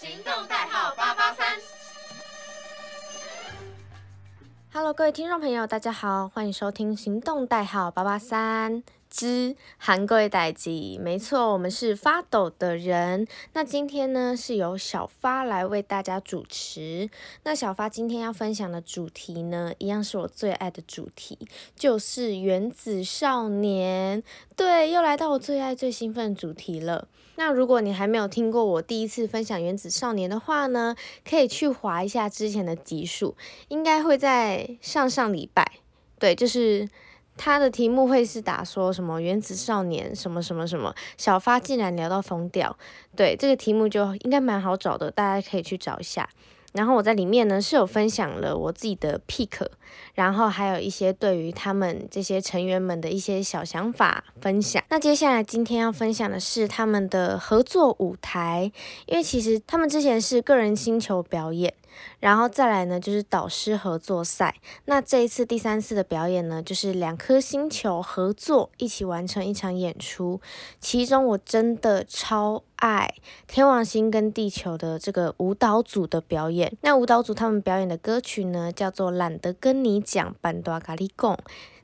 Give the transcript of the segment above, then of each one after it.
行动代号八八三。Hello，各位听众朋友，大家好，欢迎收听行动代号八八三。之韩贵代机，没错，我们是发抖的人。那今天呢，是由小发来为大家主持。那小发今天要分享的主题呢，一样是我最爱的主题，就是原子少年。对，又来到我最爱、最兴奋的主题了。那如果你还没有听过我第一次分享原子少年的话呢，可以去划一下之前的集数，应该会在上上礼拜。对，就是。他的题目会是打说什么原子少年什么什么什么，小发竟然聊到疯掉，对这个题目就应该蛮好找的，大家可以去找一下。然后我在里面呢是有分享了我自己的 pick，然后还有一些对于他们这些成员们的一些小想法分享。那接下来今天要分享的是他们的合作舞台，因为其实他们之前是个人星球表演。然后再来呢，就是导师合作赛。那这一次第三次的表演呢，就是两颗星球合作一起完成一场演出。其中我真的超爱天王星跟地球的这个舞蹈组的表演。那舞蹈组他们表演的歌曲呢，叫做《懒得跟你讲》，班多咖喱贡。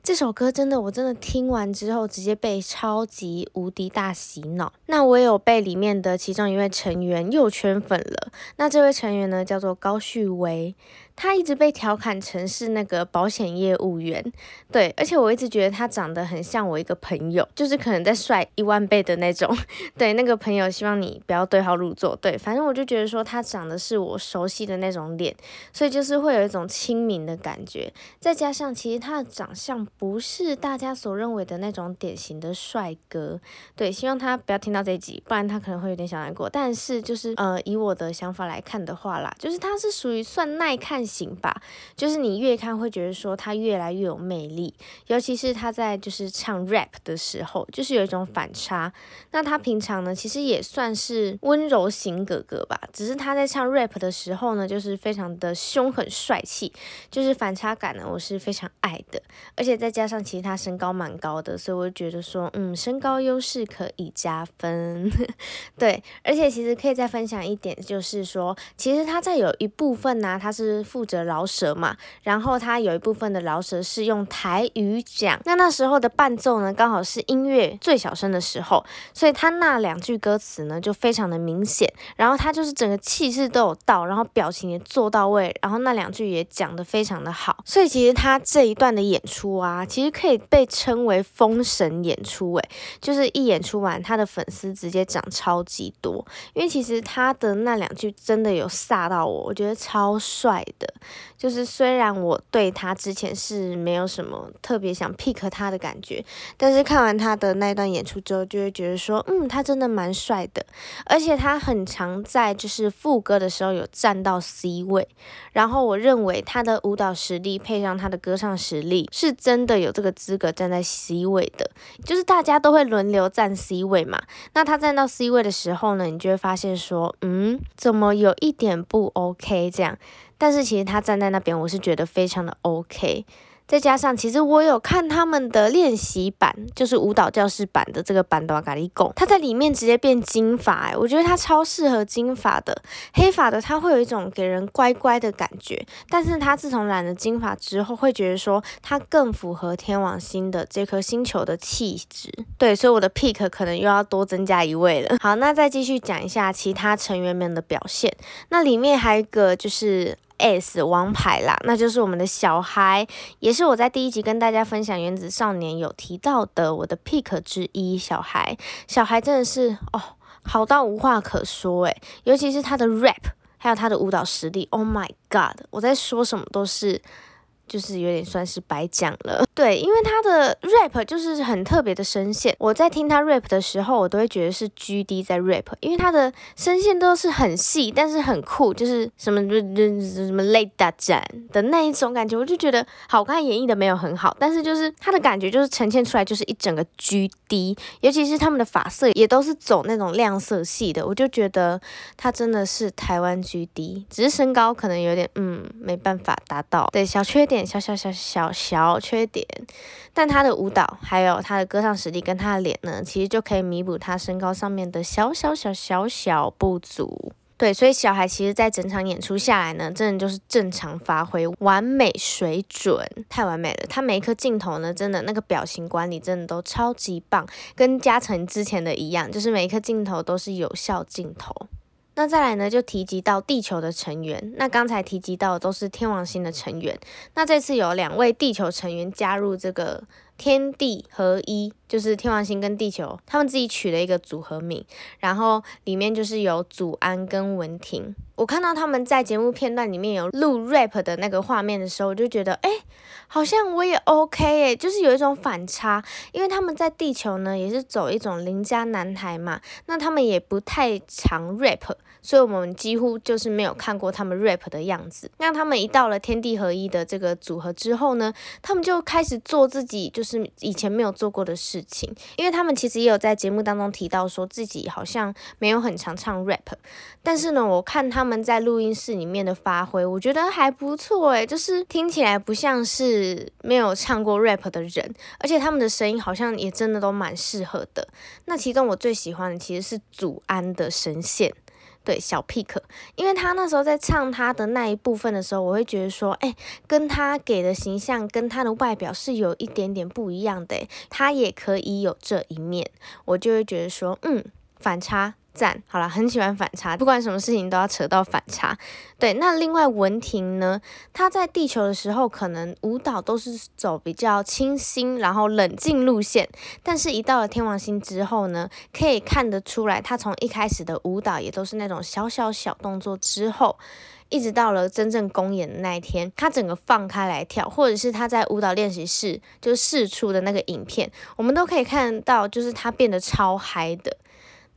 这首歌真的，我真的听完之后直接被超级无敌大洗脑。那我也有被里面的其中一位成员又圈粉了。那这位成员呢，叫做高旭威。他一直被调侃成是那个保险业务员，对，而且我一直觉得他长得很像我一个朋友，就是可能在帅一万倍的那种。对，那个朋友希望你不要对号入座。对，反正我就觉得说他长得是我熟悉的那种脸，所以就是会有一种亲民的感觉。再加上其实他的长相不是大家所认为的那种典型的帅哥。对，希望他不要听到这一集，不然他可能会有点小难过。但是就是呃，以我的想法来看的话啦，就是他是属于算耐看。型吧，就是你越看会觉得说他越来越有魅力，尤其是他在就是唱 rap 的时候，就是有一种反差。那他平常呢，其实也算是温柔型哥哥吧，只是他在唱 rap 的时候呢，就是非常的凶狠帅气，就是反差感呢，我是非常爱的。而且再加上其实他身高蛮高的，所以我就觉得说，嗯，身高优势可以加分。对，而且其实可以再分享一点，就是说，其实他在有一部分呢，他是。负责饶舌嘛，然后他有一部分的饶舌是用台语讲，那那时候的伴奏呢，刚好是音乐最小声的时候，所以他那两句歌词呢就非常的明显，然后他就是整个气势都有到，然后表情也做到位，然后那两句也讲得非常的好，所以其实他这一段的演出啊，其实可以被称为封神演出，诶，就是一演出完，他的粉丝直接涨超级多，因为其实他的那两句真的有吓到我，我觉得超帅的。就是虽然我对他之前是没有什么特别想 pick 他的感觉，但是看完他的那段演出之后，就会觉得说，嗯，他真的蛮帅的，而且他很常在就是副歌的时候有站到 C 位，然后我认为他的舞蹈实力配上他的歌唱实力，是真的有这个资格站在 C 位的，就是大家都会轮流站 C 位嘛，那他站到 C 位的时候呢，你就会发现说，嗯，怎么有一点不 OK 这样。但是其实他站在那边，我是觉得非常的 OK。再加上，其实我有看他们的练习版，就是舞蹈教室版的这个版的咖喱贡，他在里面直接变金发，哎，我觉得他超适合金发的，黑发的他会有一种给人乖乖的感觉，但是他自从染了金发之后，会觉得说他更符合天王星的这颗星球的气质，对，所以我的 pick 可能又要多增加一位了。好，那再继续讲一下其他成员们的表现，那里面还有一个就是。S 王牌啦，那就是我们的小孩，也是我在第一集跟大家分享《原子少年》有提到的我的 pick 之一。小孩，小孩真的是哦，好到无话可说诶，尤其是他的 rap，还有他的舞蹈实力，Oh my God，我在说什么都是。就是有点算是白讲了，对，因为他的 rap 就是很特别的声线。我在听他 rap 的时候，我都会觉得是 G D 在 rap，因为他的声线都是很细，但是很酷，就是什么什么雷达展的那一种感觉，我就觉得好看演绎的没有很好，但是就是他的感觉就是呈现出来就是一整个 G D，尤其是他们的发色也都是走那种亮色系的，我就觉得他真的是台湾 G D，只是身高可能有点嗯没办法达到，对小缺点点。小小小小小缺点，但他的舞蹈还有他的歌唱实力跟他的脸呢，其实就可以弥补他身高上面的小小小小小不足。对，所以小孩其实在整场演出下来呢，真的就是正常发挥，完美水准，太完美了。他每一颗镜头呢，真的那个表情管理真的都超级棒，跟嘉诚之前的一样，就是每一颗镜头都是有效镜头。那再来呢，就提及到地球的成员。那刚才提及到的都是天王星的成员。那这次有两位地球成员加入这个天地合一，就是天王星跟地球，他们自己取了一个组合名，然后里面就是有祖安跟文婷。我看到他们在节目片段里面有录 rap 的那个画面的时候，我就觉得，哎，好像我也 OK 哎，就是有一种反差，因为他们在地球呢也是走一种邻家男孩嘛，那他们也不太常 rap，所以我们几乎就是没有看过他们 rap 的样子。那他们一到了天地合一的这个组合之后呢，他们就开始做自己就是以前没有做过的事情，因为他们其实也有在节目当中提到说自己好像没有很常唱 rap，但是呢，我看他。他们在录音室里面的发挥，我觉得还不错诶，就是听起来不像是没有唱过 rap 的人，而且他们的声音好像也真的都蛮适合的。那其中我最喜欢的其实是祖安的声线，对小 pick，因为他那时候在唱他的那一部分的时候，我会觉得说，哎，跟他给的形象跟他的外表是有一点点不一样的，他也可以有这一面，我就会觉得说，嗯，反差。赞，好了，很喜欢反差，不管什么事情都要扯到反差。对，那另外文婷呢，她在地球的时候可能舞蹈都是走比较清新，然后冷静路线，但是一到了天王星之后呢，可以看得出来，她从一开始的舞蹈也都是那种小小小动作，之后一直到了真正公演的那一天，她整个放开来跳，或者是她在舞蹈练习室就试出的那个影片，我们都可以看到，就是她变得超嗨的。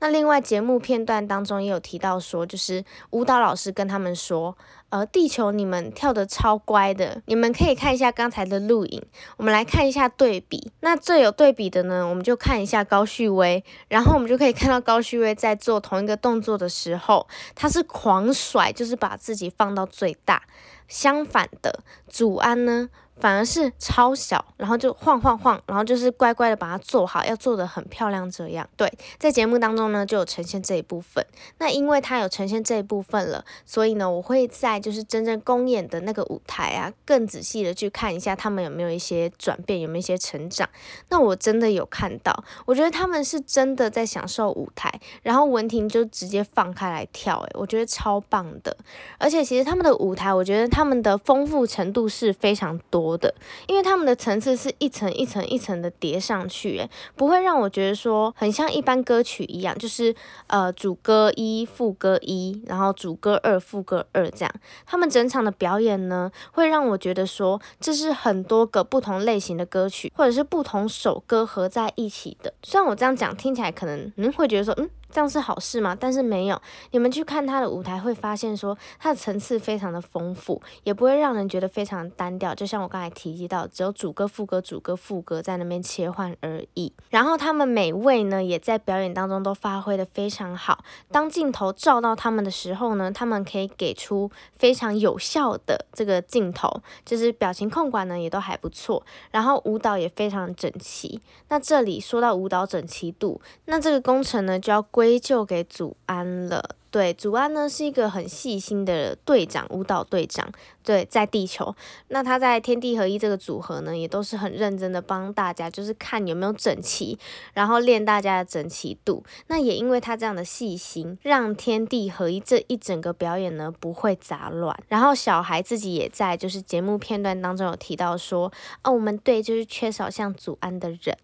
那另外节目片段当中也有提到说，就是舞蹈老师跟他们说，呃，地球你们跳的超乖的，你们可以看一下刚才的录影，我们来看一下对比。那最有对比的呢，我们就看一下高旭威，然后我们就可以看到高旭威在做同一个动作的时候，他是狂甩，就是把自己放到最大。相反的，祖安呢？反而是超小，然后就晃晃晃，然后就是乖乖的把它做好，要做的很漂亮这样。对，在节目当中呢，就有呈现这一部分。那因为它有呈现这一部分了，所以呢，我会在就是真正公演的那个舞台啊，更仔细的去看一下他们有没有一些转变，有没有一些成长。那我真的有看到，我觉得他们是真的在享受舞台，然后文婷就直接放开来跳，诶，我觉得超棒的。而且其实他们的舞台，我觉得他们的丰富程度是非常多。的，因为他们的层次是一层一层一层的叠上去，诶，不会让我觉得说很像一般歌曲一样，就是呃主歌一副歌一，然后主歌二副歌二这样。他们整场的表演呢，会让我觉得说这是很多个不同类型的歌曲，或者是不同首歌合在一起的。虽然我这样讲听起来可能嗯会觉得说嗯。这样是好事吗？但是没有，你们去看他的舞台会发现，说他的层次非常的丰富，也不会让人觉得非常单调。就像我刚才提及到，只有主歌、副歌、主歌、副歌在那边切换而已。然后他们每位呢，也在表演当中都发挥的非常好。当镜头照到他们的时候呢，他们可以给出非常有效的这个镜头，就是表情控管呢也都还不错。然后舞蹈也非常整齐。那这里说到舞蹈整齐度，那这个工程呢就要。归归咎给祖安了。对，祖安呢是一个很细心的队长，舞蹈队长。对，在地球，那他在天地合一这个组合呢，也都是很认真的帮大家，就是看有没有整齐，然后练大家的整齐度。那也因为他这样的细心，让天地合一这一整个表演呢不会杂乱。然后小孩自己也在就是节目片段当中有提到说，哦，我们队就是缺少像祖安的人。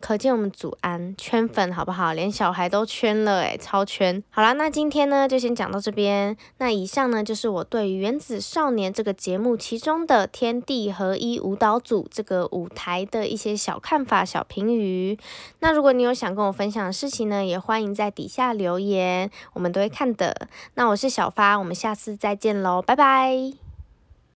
可见我们祖安圈粉好不好？连小孩都圈了诶，超圈！好啦，那今天呢就先讲到这边。那以上呢就是我对于《原子少年》这个节目其中的天地合一舞蹈组这个舞台的一些小看法、小评语。那如果你有想跟我分享的事情呢，也欢迎在底下留言，我们都会看的。那我是小发，我们下次再见喽，拜拜。